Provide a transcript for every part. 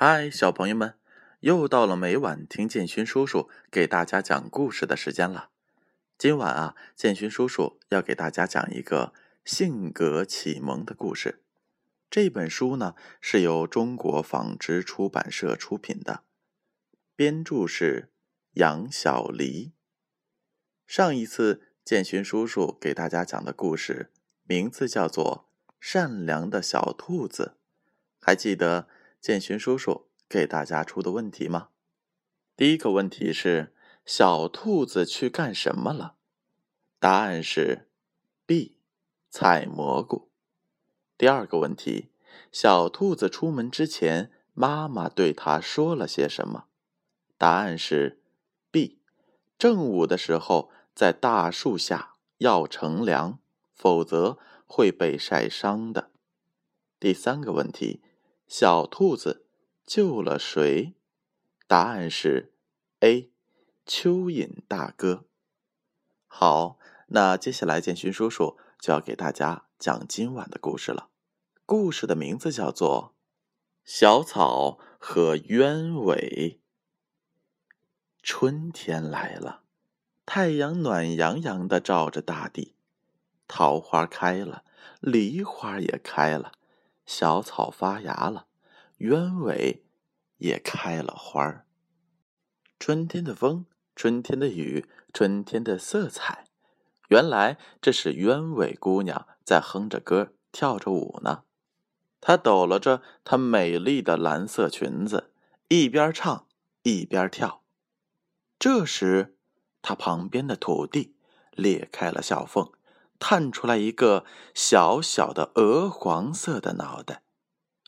嗨，小朋友们，又到了每晚听建勋叔叔给大家讲故事的时间了。今晚啊，建勋叔叔要给大家讲一个性格启蒙的故事。这本书呢是由中国纺织出版社出品的，编著是杨小黎。上一次建勋叔叔给大家讲的故事名字叫做《善良的小兔子》，还记得？建勋叔叔给大家出的问题吗？第一个问题是：小兔子去干什么了？答案是 B，采蘑菇。第二个问题：小兔子出门之前，妈妈对它说了些什么？答案是 B，正午的时候在大树下要乘凉，否则会被晒伤的。第三个问题。小兔子救了谁？答案是 A，蚯蚓大哥。好，那接下来建勋叔叔就要给大家讲今晚的故事了。故事的名字叫做《小草和鸢尾》。春天来了，太阳暖洋洋的照着大地，桃花开了，梨花也开了。小草发芽了，鸢尾也开了花儿。春天的风，春天的雨，春天的色彩，原来这是鸢尾姑娘在哼着歌，跳着舞呢。她抖搂着她美丽的蓝色裙子，一边唱一边跳。这时，她旁边的土地裂开了小缝。探出来一个小小的鹅黄色的脑袋，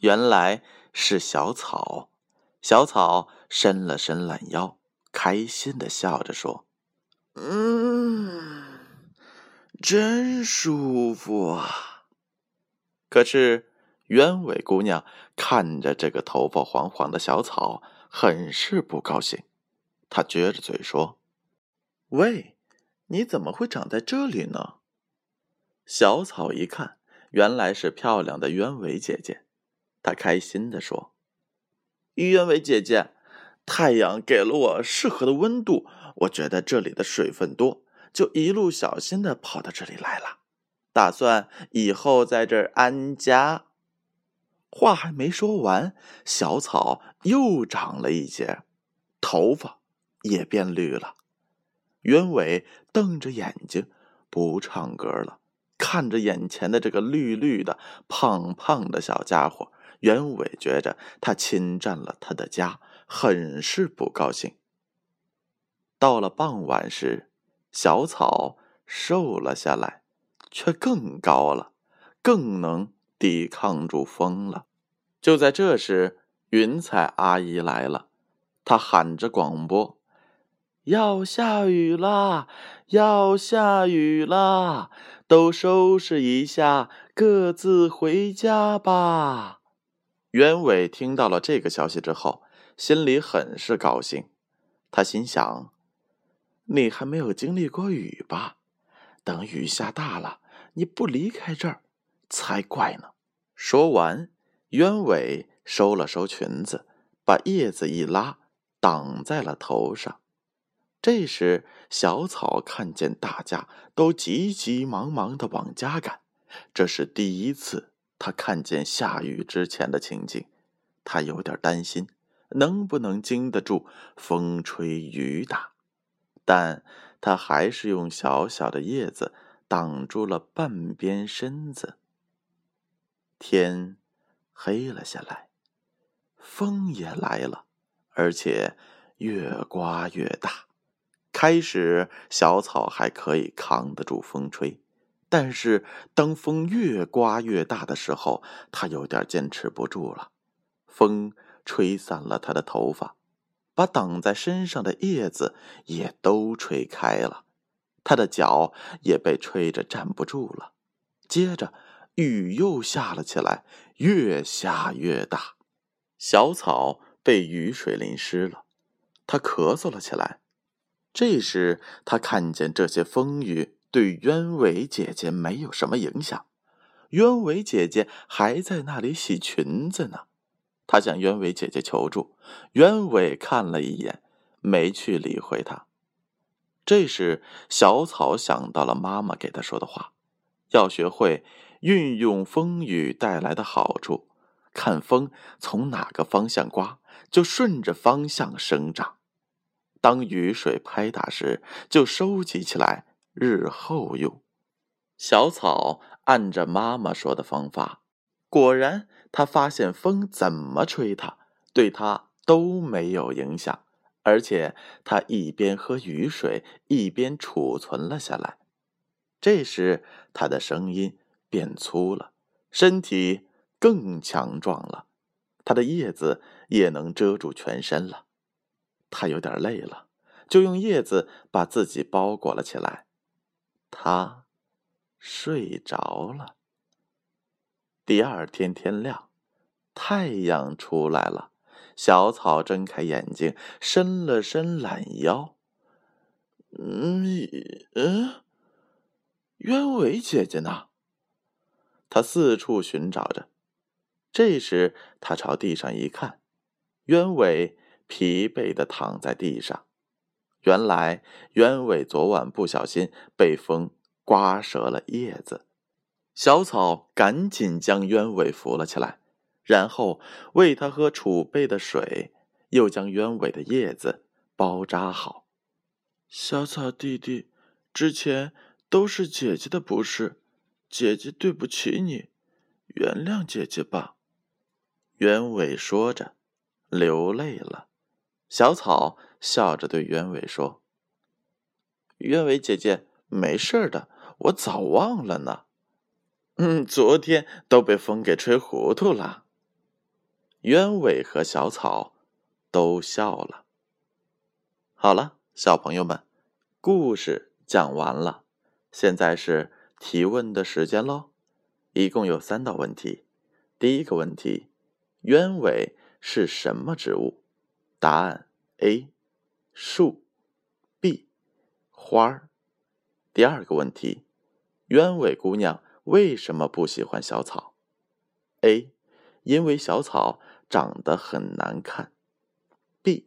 原来是小草。小草伸了伸懒腰，开心的笑着说：“嗯，真舒服啊。”可是鸢尾姑娘看着这个头发黄黄的小草，很是不高兴。她撅着嘴说：“喂，你怎么会长在这里呢？”小草一看，原来是漂亮的鸢尾姐姐，她开心地说：“鸢尾姐姐，太阳给了我适合的温度，我觉得这里的水分多，就一路小心的跑到这里来了，打算以后在这儿安家。”话还没说完，小草又长了一截，头发也变绿了。鸢尾瞪着眼睛，不唱歌了。看着眼前的这个绿绿的、胖胖的小家伙，袁伟觉着他侵占了他的家，很是不高兴。到了傍晚时，小草瘦了下来，却更高了，更能抵抗住风了。就在这时，云彩阿姨来了，她喊着广播。要下雨啦！要下雨啦！都收拾一下，各自回家吧。鸢尾听到了这个消息之后，心里很是高兴。他心想：“你还没有经历过雨吧？等雨下大了，你不离开这儿才怪呢。”说完，鸢尾收了收裙子，把叶子一拉，挡在了头上。这时，小草看见大家都急急忙忙的往家赶，这是第一次他看见下雨之前的情景，他有点担心能不能经得住风吹雨打，但他还是用小小的叶子挡住了半边身子。天黑了下来，风也来了，而且越刮越大。开始，小草还可以扛得住风吹，但是当风越刮越大的时候，它有点坚持不住了。风吹散了它的头发，把挡在身上的叶子也都吹开了，它的脚也被吹着站不住了。接着，雨又下了起来，越下越大，小草被雨水淋湿了，它咳嗽了起来。这时，他看见这些风雨对鸢尾姐姐没有什么影响，鸢尾姐姐还在那里洗裙子呢。他向鸢尾姐姐求助，鸢尾看了一眼，没去理会他。这时，小草想到了妈妈给他说的话：要学会运用风雨带来的好处，看风从哪个方向刮，就顺着方向生长。当雨水拍打时，就收集起来，日后用。小草按着妈妈说的方法，果然，他发现风怎么吹它，对他都没有影响，而且他一边喝雨水，一边储存了下来。这时，他的声音变粗了，身体更强壮了，他的叶子也能遮住全身了。他有点累了，就用叶子把自己包裹了起来。他睡着了。第二天天亮，太阳出来了。小草睁开眼睛，伸了伸懒腰。嗯嗯，鸢尾姐姐呢？他四处寻找着。这时，他朝地上一看，鸢尾。疲惫的躺在地上，原来鸢尾昨晚不小心被风刮折了叶子。小草赶紧将鸢尾扶了起来，然后喂它喝储备的水，又将鸢尾的叶子包扎好。小草弟弟，之前都是姐姐的不是，姐姐对不起你，原谅姐姐吧。鸢尾说着，流泪了。小草笑着对鸢尾说：“鸢尾姐姐，没事的，我早忘了呢。嗯，昨天都被风给吹糊涂了。”鸢尾和小草都笑了。好了，小朋友们，故事讲完了，现在是提问的时间喽。一共有三道问题。第一个问题：鸢尾是什么植物？答案 A，树；B，花儿。第二个问题，鸢尾姑娘为什么不喜欢小草？A，因为小草长得很难看；B，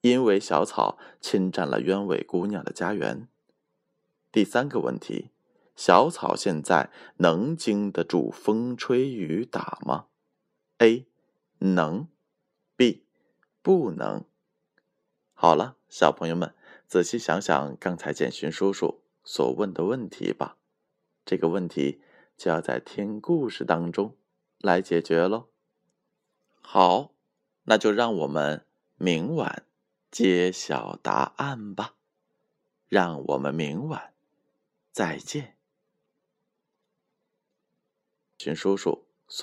因为小草侵占了鸢尾姑娘的家园。第三个问题，小草现在能经得住风吹雨打吗？A，能。不能。好了，小朋友们，仔细想想刚才简寻叔叔所问的问题吧。这个问题就要在听故事当中来解决喽。好，那就让我们明晚揭晓答案吧。让我们明晚再见。寻叔叔